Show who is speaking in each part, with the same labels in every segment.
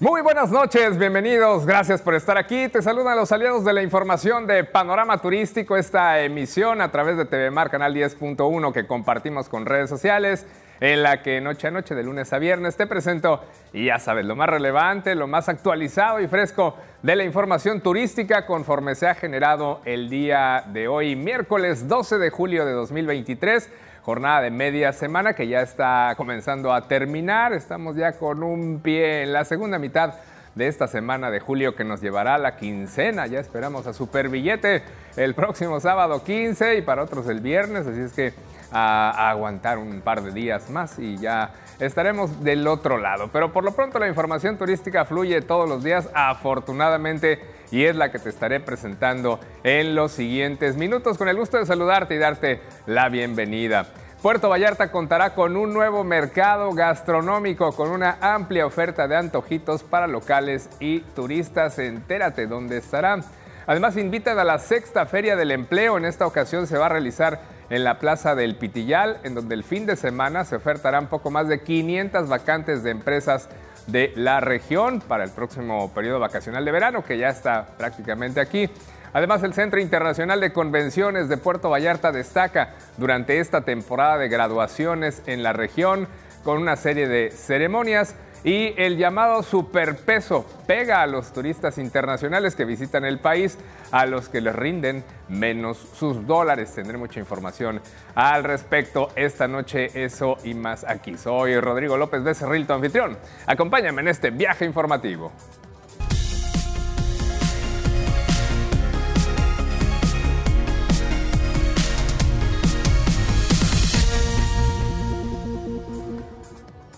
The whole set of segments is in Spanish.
Speaker 1: Muy buenas noches, bienvenidos, gracias por estar aquí. Te saludan los aliados de la información de Panorama Turístico, esta emisión a través de TV Mar Canal 10.1 que compartimos con redes sociales, en la que noche a noche, de lunes a viernes, te presento, y ya sabes, lo más relevante, lo más actualizado y fresco de la información turística conforme se ha generado el día de hoy, miércoles 12 de julio de 2023 jornada de media semana que ya está comenzando a terminar. Estamos ya con un pie en la segunda mitad de esta semana de julio que nos llevará a la quincena. Ya esperamos a Super Billete el próximo sábado 15 y para otros el viernes, así es que a, aguantar un par de días más y ya estaremos del otro lado. Pero por lo pronto la información turística fluye todos los días, afortunadamente y es la que te estaré presentando en los siguientes minutos. Con el gusto de saludarte y darte la bienvenida. Puerto Vallarta contará con un nuevo mercado gastronómico con una amplia oferta de antojitos para locales y turistas. Entérate dónde estará. Además, invitan a la sexta Feria del Empleo. En esta ocasión se va a realizar en la Plaza del Pitillal, en donde el fin de semana se ofertarán poco más de 500 vacantes de empresas de la región para el próximo periodo vacacional de verano, que ya está prácticamente aquí. Además, el Centro Internacional de Convenciones de Puerto Vallarta destaca durante esta temporada de graduaciones en la región con una serie de ceremonias y el llamado superpeso pega a los turistas internacionales que visitan el país, a los que les rinden menos sus dólares. Tendré mucha información al respecto esta noche, eso y más aquí. Soy Rodrigo López Becerril, tu anfitrión. Acompáñame en este viaje informativo.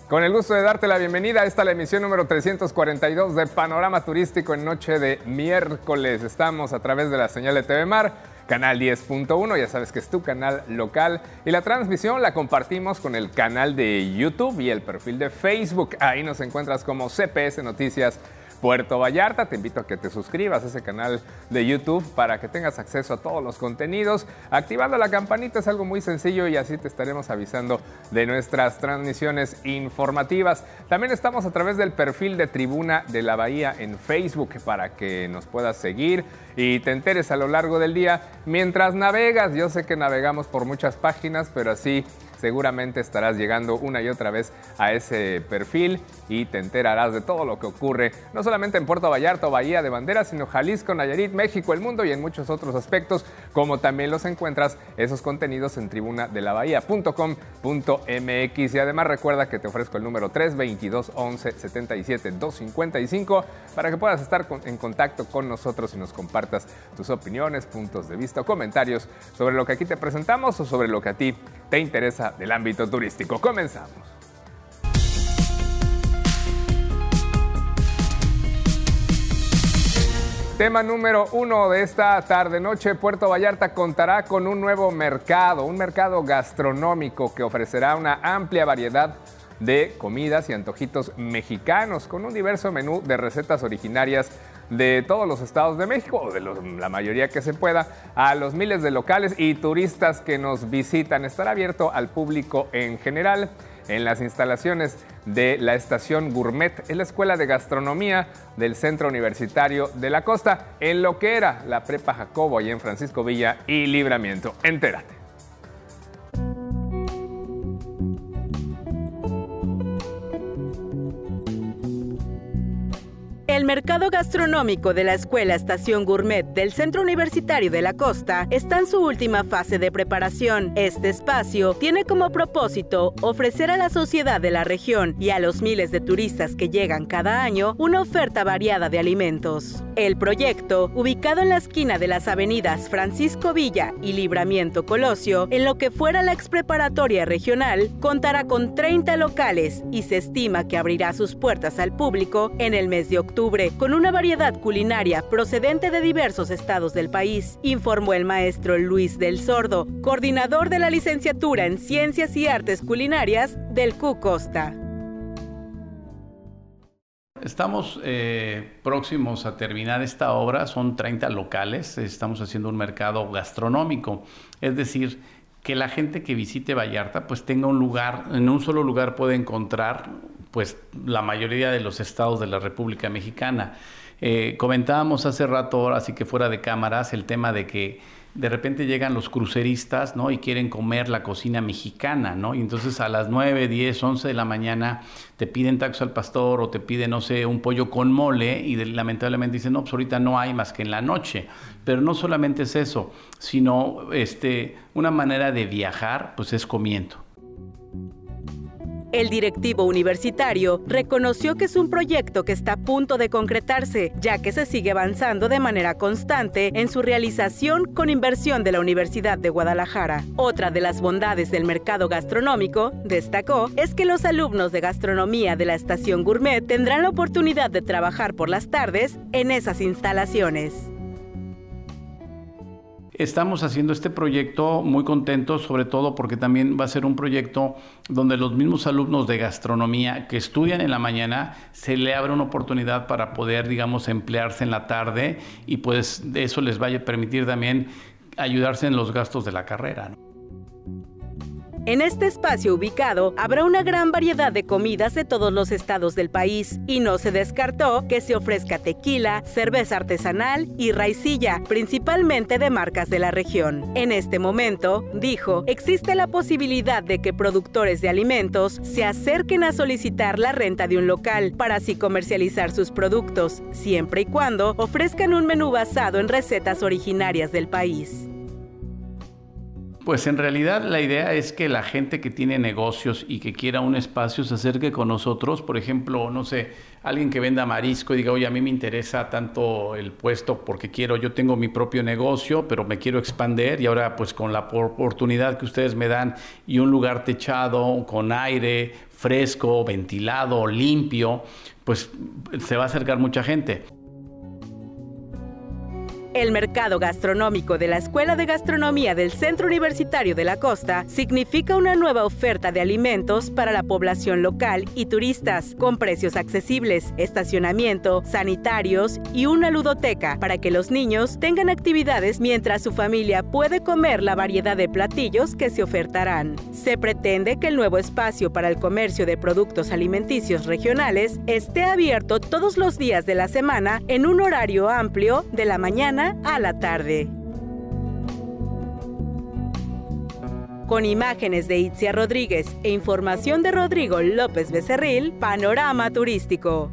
Speaker 1: Con el gusto de darte la bienvenida, esta es la emisión número 342 de Panorama Turístico en noche de miércoles. Estamos a través de la señal de TV Mar, canal 10.1, ya sabes que es tu canal local. Y la transmisión la compartimos con el canal de YouTube y el perfil de Facebook. Ahí nos encuentras como CPS Noticias Puerto Vallarta. Te invito a que te suscribas a ese canal de YouTube para que tengas acceso a todos los contenidos. Activando la campanita es algo muy sencillo y así te estaremos avisando de nuestras transmisiones informativas. También estamos a través del perfil de Tribuna de la Bahía en Facebook para que nos puedas seguir y te enteres a lo largo del día mientras navegas. Yo sé que navegamos por muchas páginas, pero así seguramente estarás llegando una y otra vez a ese perfil y te enterarás de todo lo que ocurre, no solamente en Puerto Vallarta o Bahía de Banderas, sino Jalisco, Nayarit, México, el mundo y en muchos otros aspectos, como también los encuentras esos contenidos en tribuna de la bahía.com.mx y además recuerda que te ofrezco el número 322 11 77 255 para que puedas estar en contacto con nosotros y nos compartas tus opiniones, puntos de vista o comentarios sobre lo que aquí te presentamos o sobre lo que a ti te interesa del ámbito turístico. Comenzamos. Tema número uno de esta tarde-noche, Puerto Vallarta contará con un nuevo mercado, un mercado gastronómico que ofrecerá una amplia variedad de comidas y antojitos mexicanos con un diverso menú de recetas originarias de todos los estados de México, o de la mayoría que se pueda, a los miles de locales y turistas que nos visitan. Estará abierto al público en general en las instalaciones de la estación Gourmet, en la Escuela de Gastronomía del Centro Universitario de la Costa, en lo que era la Prepa Jacobo, y en Francisco Villa y Libramiento. Entérate.
Speaker 2: El mercado gastronómico de la Escuela Estación Gourmet del Centro Universitario de la Costa está en su última fase de preparación. Este espacio tiene como propósito ofrecer a la sociedad de la región y a los miles de turistas que llegan cada año una oferta variada de alimentos. El proyecto, ubicado en la esquina de las avenidas Francisco Villa y Libramiento Colosio, en lo que fuera la expreparatoria regional, contará con 30 locales y se estima que abrirá sus puertas al público en el mes de octubre con una variedad culinaria procedente de diversos estados del país, informó el maestro Luis del Sordo, coordinador de la licenciatura en Ciencias y Artes Culinarias del Q Costa.
Speaker 3: Estamos eh, próximos a terminar esta obra, son 30 locales, estamos haciendo un mercado gastronómico, es decir, que la gente que visite Vallarta pues tenga un lugar, en un solo lugar puede encontrar pues la mayoría de los estados de la República Mexicana. Eh, comentábamos hace rato, así que fuera de cámaras, el tema de que de repente llegan los cruceristas, ¿no? Y quieren comer la cocina mexicana, ¿no? Y entonces a las 9, 10, 11 de la mañana te piden taxo al pastor o te piden, no sé, un pollo con mole y lamentablemente dicen, no, pues ahorita no hay más que en la noche. Pero no solamente es eso, sino este, una manera de viajar, pues es comiendo.
Speaker 4: El directivo universitario reconoció que es un proyecto que está a punto de concretarse, ya que se sigue avanzando de manera constante en su realización con inversión de la Universidad de Guadalajara. Otra de las bondades del mercado gastronómico, destacó, es que los alumnos de gastronomía de la estación Gourmet tendrán la oportunidad de trabajar por las tardes en esas instalaciones.
Speaker 3: Estamos haciendo este proyecto muy contentos, sobre todo porque también va a ser un proyecto donde los mismos alumnos de gastronomía que estudian en la mañana se le abre una oportunidad para poder, digamos, emplearse en la tarde y pues eso les vaya a permitir también ayudarse en los gastos de la carrera.
Speaker 4: En este espacio ubicado habrá una gran variedad de comidas de todos los estados del país y no se descartó que se ofrezca tequila, cerveza artesanal y raicilla, principalmente de marcas de la región. En este momento, dijo, existe la posibilidad de que productores de alimentos se acerquen a solicitar la renta de un local para así comercializar sus productos, siempre y cuando ofrezcan un menú basado en recetas originarias del país.
Speaker 3: Pues en realidad la idea es que la gente que tiene negocios y que quiera un espacio se acerque con nosotros. Por ejemplo, no sé, alguien que venda marisco y diga, oye, a mí me interesa tanto el puesto porque quiero, yo tengo mi propio negocio, pero me quiero expander y ahora pues con la oportunidad que ustedes me dan y un lugar techado, con aire fresco, ventilado, limpio, pues se va a acercar mucha gente.
Speaker 4: El mercado gastronómico de la Escuela de Gastronomía del Centro Universitario de la Costa significa una nueva oferta de alimentos para la población local y turistas, con precios accesibles, estacionamiento, sanitarios y una ludoteca para que los niños tengan actividades mientras su familia puede comer la variedad de platillos que se ofertarán. Se pretende que el nuevo espacio para el comercio de productos alimenticios regionales esté abierto todos los días de la semana en un horario amplio de la mañana a la tarde. Con imágenes de Itzia Rodríguez e información de Rodrigo López Becerril, Panorama Turístico.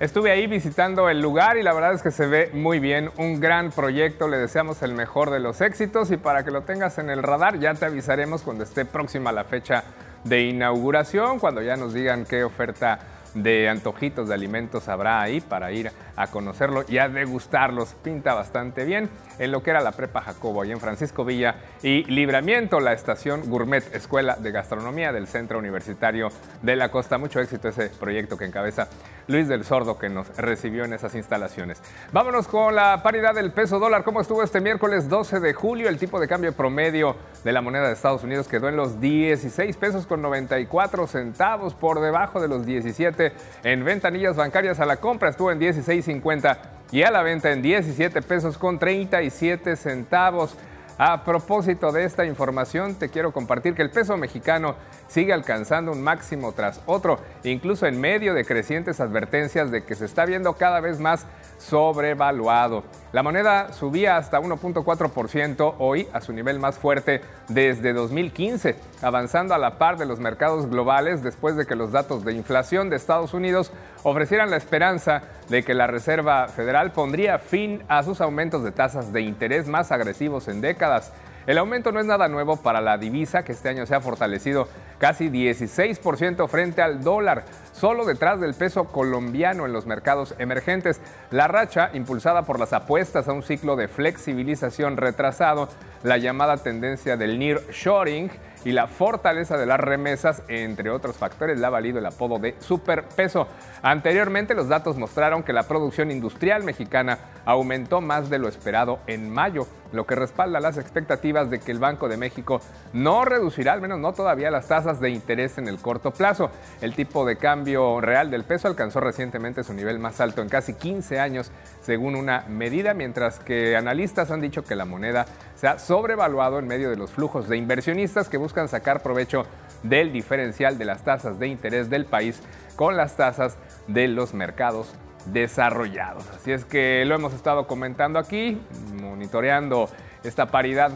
Speaker 1: Estuve ahí visitando el lugar y la verdad es que se ve muy bien, un gran proyecto, le deseamos el mejor de los éxitos y para que lo tengas en el radar ya te avisaremos cuando esté próxima la fecha de inauguración, cuando ya nos digan qué oferta de antojitos de alimentos habrá ahí para ir a conocerlo y a degustarlos. Pinta bastante bien en lo que era la Prepa Jacobo y en Francisco Villa y Libramiento, la estación Gourmet Escuela de Gastronomía del Centro Universitario de la Costa. Mucho éxito ese proyecto que encabeza Luis del Sordo que nos recibió en esas instalaciones. Vámonos con la paridad del peso dólar. ¿Cómo estuvo este miércoles 12 de julio? El tipo de cambio promedio de la moneda de Estados Unidos quedó en los 16 pesos con 94 centavos por debajo de los 17 en ventanillas bancarias a la compra. Estuvo en 16.50 y a la venta en 17 pesos con 37 centavos. A propósito de esta información, te quiero compartir que el peso mexicano sigue alcanzando un máximo tras otro, incluso en medio de crecientes advertencias de que se está viendo cada vez más sobrevaluado. La moneda subía hasta 1.4% hoy a su nivel más fuerte desde 2015, avanzando a la par de los mercados globales después de que los datos de inflación de Estados Unidos ofrecieran la esperanza de que la Reserva Federal pondría fin a sus aumentos de tasas de interés más agresivos en décadas. El aumento no es nada nuevo para la divisa, que este año se ha fortalecido casi 16% frente al dólar, solo detrás del peso colombiano en los mercados emergentes. La racha, impulsada por las apuestas a un ciclo de flexibilización retrasado, la llamada tendencia del nearshoring, y la fortaleza de las remesas, entre otros factores, le ha valido el apodo de superpeso. Anteriormente, los datos mostraron que la producción industrial mexicana aumentó más de lo esperado en mayo, lo que respalda las expectativas de que el Banco de México no reducirá, al menos no todavía, las tasas de interés en el corto plazo. El tipo de cambio real del peso alcanzó recientemente su nivel más alto en casi 15 años, según una medida, mientras que analistas han dicho que la moneda se ha sobrevaluado en medio de los flujos de inversionistas que buscan sacar provecho del diferencial de las tasas de interés del país con las tasas de los mercados desarrollados. Así es que lo hemos estado comentando aquí, monitoreando esta paridad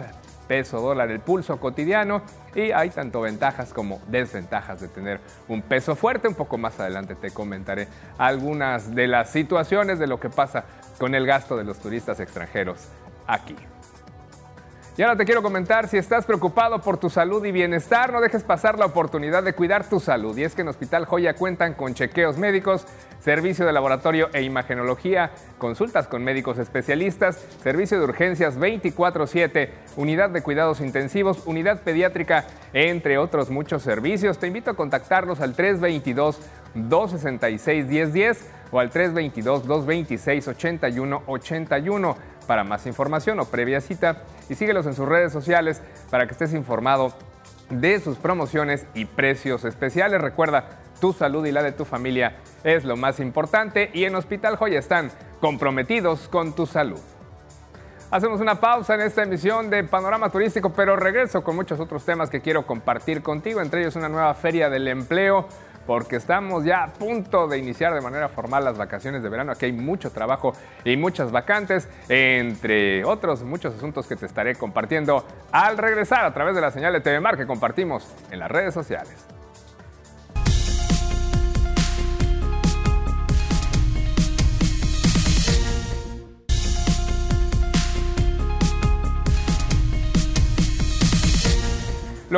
Speaker 1: peso dólar, el pulso cotidiano y hay tanto ventajas como desventajas de tener un peso fuerte. Un poco más adelante te comentaré algunas de las situaciones de lo que pasa con el gasto de los turistas extranjeros aquí. Y ahora te quiero comentar, si estás preocupado por tu salud y bienestar, no dejes pasar la oportunidad de cuidar tu salud. Y es que en Hospital Joya cuentan con chequeos médicos, servicio de laboratorio e imagenología, consultas con médicos especialistas, servicio de urgencias 24/7, unidad de cuidados intensivos, unidad pediátrica, entre otros muchos servicios. Te invito a contactarlos al 322-266-1010 o al 322-226-8181 para más información o previa cita y síguelos en sus redes sociales para que estés informado de sus promociones y precios especiales. Recuerda, tu salud y la de tu familia es lo más importante y en Hospital Joya están comprometidos con tu salud. Hacemos una pausa en esta emisión de Panorama Turístico, pero regreso con muchos otros temas que quiero compartir contigo, entre ellos una nueva feria del empleo porque estamos ya a punto de iniciar de manera formal las vacaciones de verano. Aquí hay mucho trabajo y muchas vacantes, entre otros muchos asuntos que te estaré compartiendo al regresar a través de la señal de TV Mar que compartimos en las redes sociales.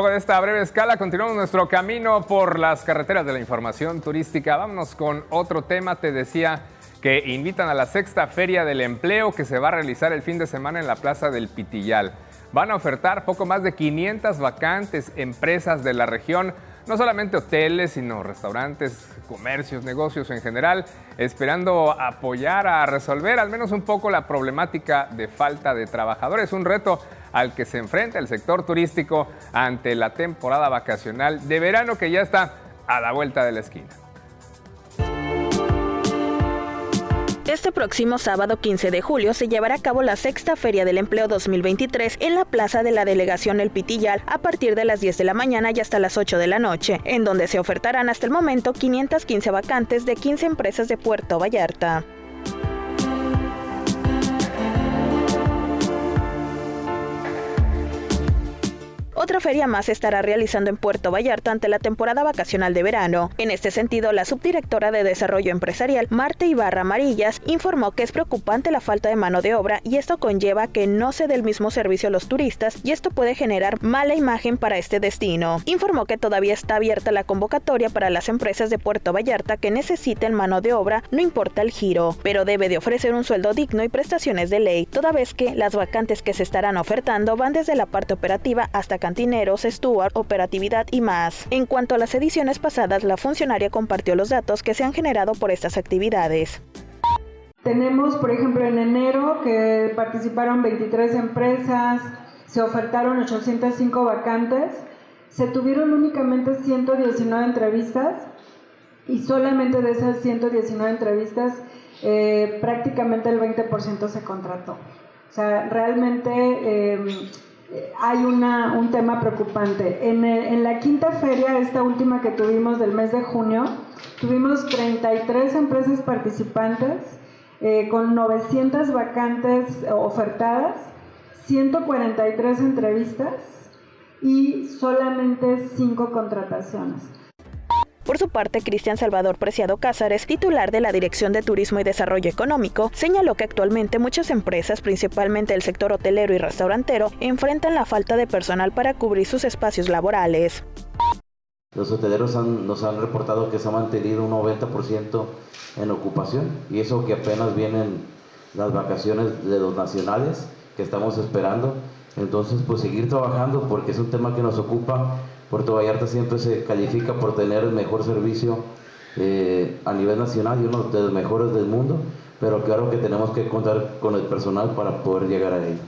Speaker 1: Luego de esta breve escala, continuamos nuestro camino por las carreteras de la información turística. Vámonos con otro tema. Te decía que invitan a la sexta Feria del Empleo que se va a realizar el fin de semana en la Plaza del Pitillal. Van a ofertar poco más de 500 vacantes empresas de la región, no solamente hoteles, sino restaurantes, comercios, negocios en general, esperando apoyar a resolver al menos un poco la problemática de falta de trabajadores. Un reto al que se enfrenta el sector turístico ante la temporada vacacional de verano que ya está a la vuelta de la esquina.
Speaker 2: Este próximo sábado 15 de julio se llevará a cabo la sexta Feria del Empleo 2023 en la plaza de la delegación El Pitillal a partir de las 10 de la mañana y hasta las 8 de la noche, en donde se ofertarán hasta el momento 515 vacantes de 15 empresas de Puerto Vallarta. Otra feria más se estará realizando en Puerto Vallarta ante la temporada vacacional de verano. En este sentido, la subdirectora de Desarrollo Empresarial, Marte Ibarra Amarillas, informó que es preocupante la falta de mano de obra y esto conlleva que no se dé el mismo servicio a los turistas y esto puede generar mala imagen para este destino. Informó que todavía está abierta la convocatoria para las empresas de Puerto Vallarta que necesiten mano de obra, no importa el giro, pero debe de ofrecer un sueldo digno y prestaciones de ley, toda vez que las vacantes que se estarán ofertando van desde la parte operativa hasta cantineros, steward, operatividad y más. En cuanto a las ediciones pasadas, la funcionaria compartió los datos que se han generado por estas actividades.
Speaker 5: Tenemos, por ejemplo, en enero que participaron 23 empresas, se ofertaron 805 vacantes, se tuvieron únicamente 119 entrevistas y solamente de esas 119 entrevistas eh, prácticamente el 20% se contrató. O sea, realmente eh, hay una, un tema preocupante. En, en, la quinta feria, esta última que tuvimos del mes de junio, tuvimos 33 empresas participantes eh, con 900 vacantes ofertadas, 143 entrevistas y solamente 5 contrataciones.
Speaker 2: Por su parte, Cristian Salvador Preciado Cázares, titular de la Dirección de Turismo y Desarrollo Económico, señaló que actualmente muchas empresas, principalmente el sector hotelero y restaurantero, enfrentan la falta de personal para cubrir sus espacios laborales.
Speaker 6: Los hoteleros nos han reportado que se ha mantenido un 90% en ocupación y eso que apenas vienen las vacaciones de los nacionales que estamos esperando. Entonces, pues seguir trabajando porque es un tema que nos ocupa Puerto Vallarta siempre se califica por tener el mejor servicio eh, a nivel nacional y uno de los mejores del mundo, pero claro que tenemos que contar con el personal para poder llegar a ello.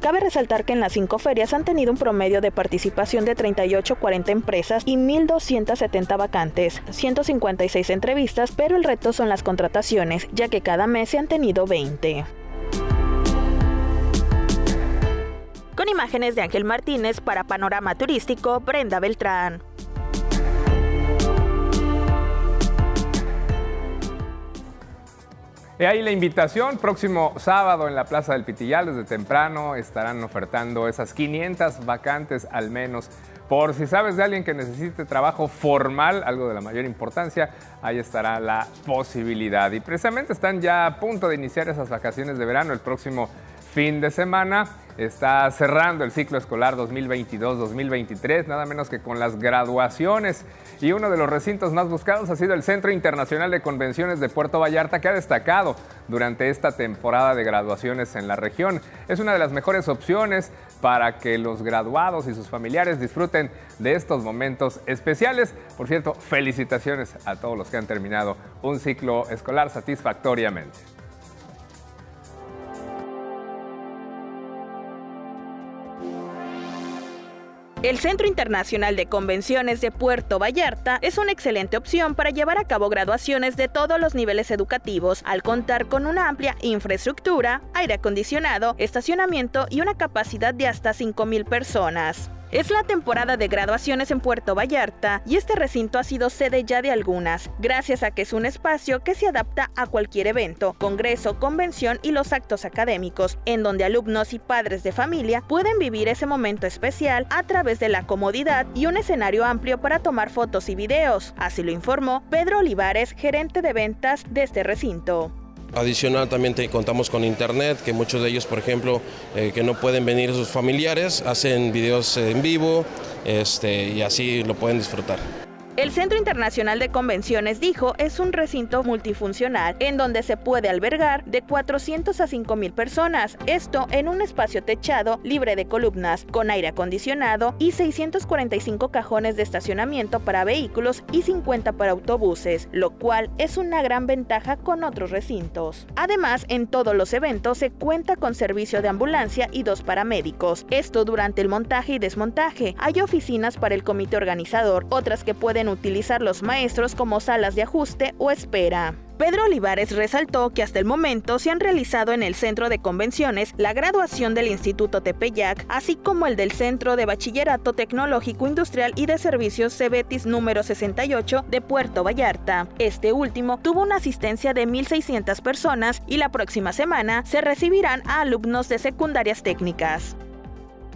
Speaker 2: Cabe resaltar que en las cinco ferias han tenido un promedio de participación de 38-40 empresas y 1.270 vacantes, 156 entrevistas, pero el reto son las contrataciones, ya que cada mes se han tenido 20. Con imágenes de Ángel Martínez para Panorama Turístico, Brenda Beltrán.
Speaker 1: Y ahí la invitación, próximo sábado en la Plaza del Pitillal, desde temprano estarán ofertando esas 500 vacantes al menos. Por si sabes de alguien que necesite trabajo formal, algo de la mayor importancia, ahí estará la posibilidad. Y precisamente están ya a punto de iniciar esas vacaciones de verano el próximo fin de semana. Está cerrando el ciclo escolar 2022-2023, nada menos que con las graduaciones. Y uno de los recintos más buscados ha sido el Centro Internacional de Convenciones de Puerto Vallarta, que ha destacado durante esta temporada de graduaciones en la región. Es una de las mejores opciones para que los graduados y sus familiares disfruten de estos momentos especiales. Por cierto, felicitaciones a todos los que han terminado un ciclo escolar satisfactoriamente.
Speaker 2: El Centro Internacional de Convenciones de Puerto Vallarta es una excelente opción para llevar a cabo graduaciones de todos los niveles educativos, al contar con una amplia infraestructura, aire acondicionado, estacionamiento y una capacidad de hasta 5.000 personas. Es la temporada de graduaciones en Puerto Vallarta y este recinto ha sido sede ya de algunas, gracias a que es un espacio que se adapta a cualquier evento, congreso, convención y los actos académicos, en donde alumnos y padres de familia pueden vivir ese momento especial a través de la comodidad y un escenario amplio para tomar fotos y videos. Así lo informó Pedro Olivares, gerente de ventas de este recinto.
Speaker 7: Adicional también contamos con internet, que muchos de ellos, por ejemplo, eh, que no pueden venir sus familiares, hacen videos en vivo este, y así lo pueden disfrutar.
Speaker 2: El Centro Internacional de Convenciones, dijo, es un recinto multifuncional en donde se puede albergar de 400 a 5 mil personas, esto en un espacio techado libre de columnas, con aire acondicionado y 645 cajones de estacionamiento para vehículos y 50 para autobuses, lo cual es una gran ventaja con otros recintos. Además, en todos los eventos se cuenta con servicio de ambulancia y dos paramédicos, esto durante el montaje y desmontaje. Hay oficinas para el comité organizador, otras que pueden utilizar los maestros como salas de ajuste o espera. Pedro Olivares resaltó que hasta el momento se han realizado en el Centro de Convenciones la graduación del Instituto Tepeyac, así como el del Centro de Bachillerato Tecnológico Industrial y de Servicios Cebetis número 68 de Puerto Vallarta. Este último tuvo una asistencia de 1.600 personas y la próxima semana se recibirán a alumnos de secundarias técnicas.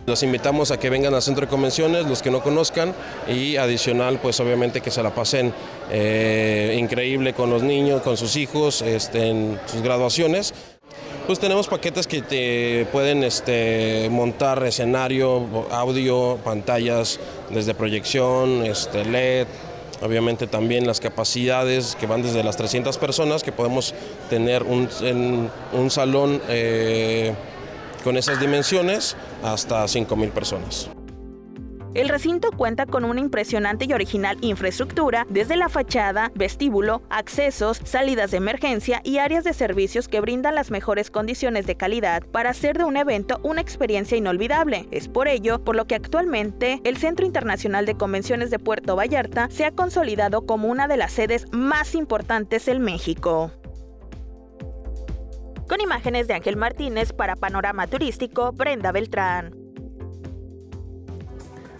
Speaker 7: Los invitamos a que vengan al centro de convenciones, los que no conozcan, y adicional, pues obviamente que se la pasen eh, increíble con los niños, con sus hijos, este, en sus graduaciones. Pues tenemos paquetes que te pueden este, montar escenario, audio, pantallas desde proyección, este, LED, obviamente también las capacidades que van desde las 300 personas, que podemos tener un, un salón eh, con esas dimensiones hasta 5.000 personas.
Speaker 2: El recinto cuenta con una impresionante y original infraestructura, desde la fachada, vestíbulo, accesos, salidas de emergencia y áreas de servicios que brindan las mejores condiciones de calidad para hacer de un evento una experiencia inolvidable. Es por ello por lo que actualmente el Centro Internacional de Convenciones de Puerto Vallarta se ha consolidado como una de las sedes más importantes en México. Con imágenes de Ángel Martínez para Panorama Turístico, Brenda Beltrán.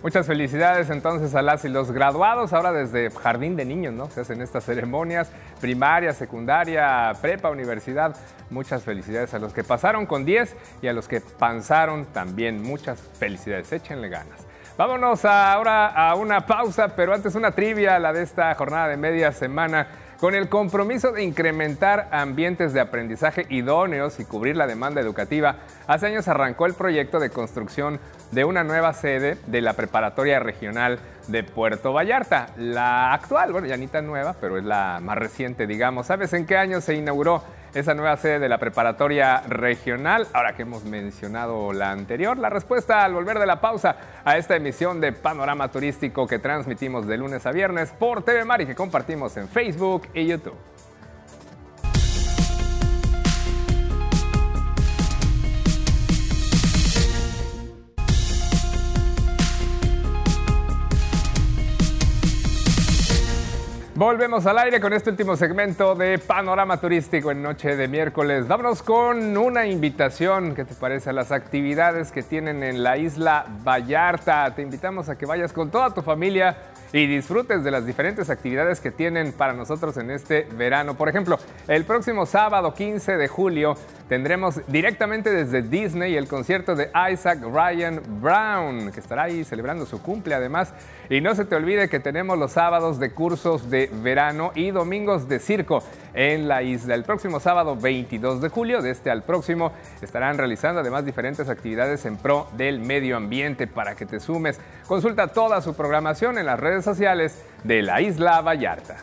Speaker 1: Muchas felicidades entonces a las y los graduados, ahora desde jardín de niños, ¿no? Se hacen estas ceremonias, primaria, secundaria, prepa, universidad. Muchas felicidades a los que pasaron con 10 y a los que pasaron también. Muchas felicidades, échenle ganas. Vámonos ahora a una pausa, pero antes una trivia, la de esta jornada de media semana. Con el compromiso de incrementar ambientes de aprendizaje idóneos y cubrir la demanda educativa, hace años arrancó el proyecto de construcción de una nueva sede de la Preparatoria Regional de Puerto Vallarta. La actual, bueno, ya ni tan nueva, pero es la más reciente, digamos. ¿Sabes en qué año se inauguró esa nueva sede de la Preparatoria Regional? Ahora que hemos mencionado la anterior, la respuesta al volver de la pausa a esta emisión de Panorama Turístico que transmitimos de lunes a viernes por TV Mar y que compartimos en Facebook y YouTube. Volvemos al aire con este último segmento de Panorama Turístico en noche de miércoles. Vámonos con una invitación, ¿qué te parece? A las actividades que tienen en la isla Vallarta. Te invitamos a que vayas con toda tu familia y disfrutes de las diferentes actividades que tienen para nosotros en este verano. Por ejemplo, el próximo sábado 15 de julio tendremos directamente desde Disney el concierto de Isaac Ryan Brown, que estará ahí celebrando su cumple además. Y no se te olvide que tenemos los sábados de cursos de verano y domingos de circo en la isla. El próximo sábado 22 de julio, de este al próximo, estarán realizando además diferentes actividades en pro del medio ambiente para que te sumes. Consulta toda su programación en las redes sociales de la isla Vallarta.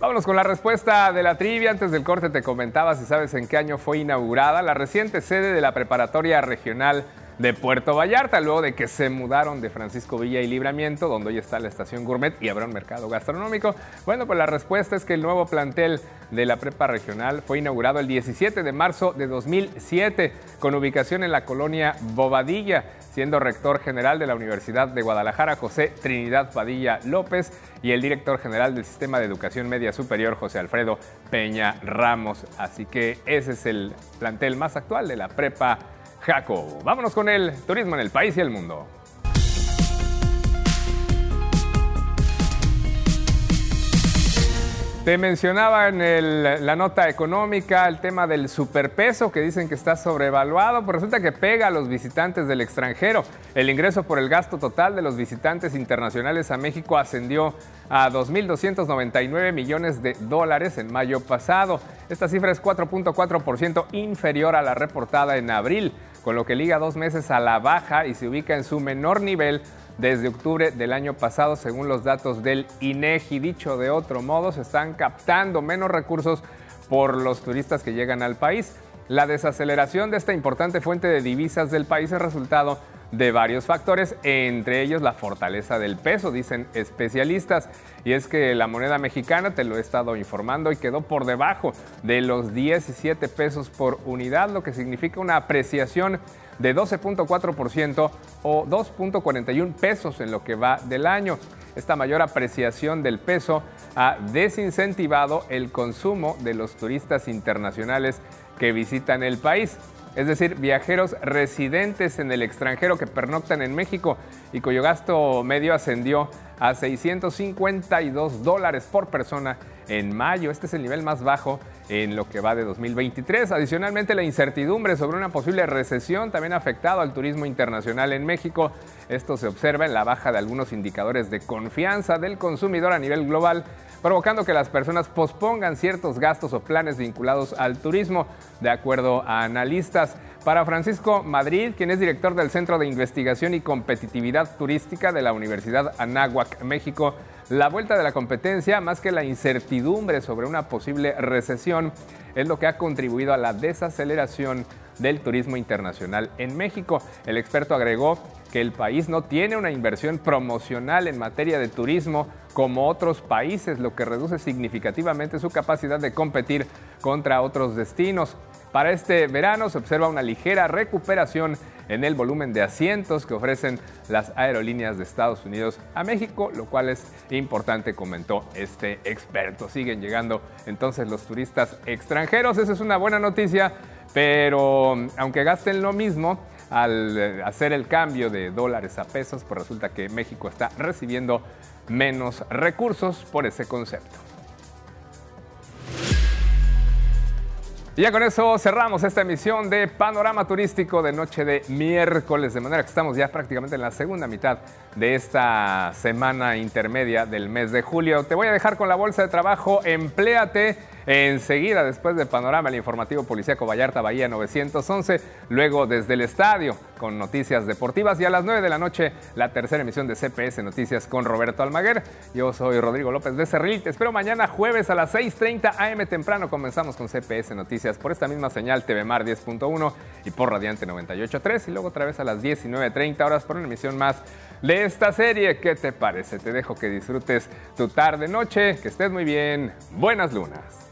Speaker 1: Vámonos con la respuesta de la trivia. Antes del corte te comentaba si sabes en qué año fue inaugurada la reciente sede de la Preparatoria Regional de Puerto Vallarta, luego de que se mudaron de Francisco Villa y Libramiento, donde hoy está la estación Gourmet y habrá un mercado gastronómico. Bueno, pues la respuesta es que el nuevo plantel de la prepa regional fue inaugurado el 17 de marzo de 2007, con ubicación en la colonia Bobadilla, siendo rector general de la Universidad de Guadalajara José Trinidad Padilla López y el director general del Sistema de Educación Media Superior José Alfredo Peña Ramos. Así que ese es el plantel más actual de la prepa Jaco. Vámonos con el turismo en el país y el mundo. Te mencionaba en la nota económica el tema del superpeso que dicen que está sobrevaluado, pues resulta que pega a los visitantes del extranjero. El ingreso por el gasto total de los visitantes internacionales a México ascendió a 2.299 millones de dólares en mayo pasado. Esta cifra es 4.4% inferior a la reportada en abril con lo que liga dos meses a la baja y se ubica en su menor nivel desde octubre del año pasado, según los datos del INEGI. Dicho de otro modo, se están captando menos recursos por los turistas que llegan al país. La desaceleración de esta importante fuente de divisas del país es resultado de varios factores, entre ellos la fortaleza del peso, dicen especialistas. Y es que la moneda mexicana, te lo he estado informando, y quedó por debajo de los 17 pesos por unidad, lo que significa una apreciación de 12.4% o 2.41 pesos en lo que va del año. Esta mayor apreciación del peso ha desincentivado el consumo de los turistas internacionales que visitan el país es decir, viajeros residentes en el extranjero que pernoctan en México y cuyo gasto medio ascendió a 652 dólares por persona en mayo. Este es el nivel más bajo en lo que va de 2023. Adicionalmente, la incertidumbre sobre una posible recesión también ha afectado al turismo internacional en México. Esto se observa en la baja de algunos indicadores de confianza del consumidor a nivel global provocando que las personas pospongan ciertos gastos o planes vinculados al turismo, de acuerdo a analistas. Para Francisco Madrid, quien es director del Centro de Investigación y Competitividad Turística de la Universidad Anáhuac, México, la vuelta de la competencia, más que la incertidumbre sobre una posible recesión, es lo que ha contribuido a la desaceleración del turismo internacional en México. El experto agregó que el país no tiene una inversión promocional en materia de turismo como otros países, lo que reduce significativamente su capacidad de competir contra otros destinos. Para este verano se observa una ligera recuperación en el volumen de asientos que ofrecen las aerolíneas de Estados Unidos a México, lo cual es importante, comentó este experto. Siguen llegando entonces los turistas extranjeros, esa es una buena noticia, pero aunque gasten lo mismo, al eh, hacer el cambio de dólares a pesos, pues resulta que México está recibiendo menos recursos por ese concepto. Y ya con eso cerramos esta emisión de Panorama Turístico de noche de miércoles, de manera que estamos ya prácticamente en la segunda mitad de esta semana intermedia del mes de julio. Te voy a dejar con la bolsa de trabajo, empléate Enseguida, después del panorama, el informativo policíaco Vallarta Bahía 911, luego desde el estadio con noticias deportivas y a las 9 de la noche la tercera emisión de CPS Noticias con Roberto Almaguer. Yo soy Rodrigo López de Cerril, te espero mañana jueves a las 6.30 am temprano. Comenzamos con CPS Noticias por esta misma señal TV Mar 10.1 y por Radiante 98.3 y luego otra vez a las 19.30 horas por una emisión más de esta serie. ¿Qué te parece? Te dejo que disfrutes tu tarde, noche, que estés muy bien. Buenas lunas.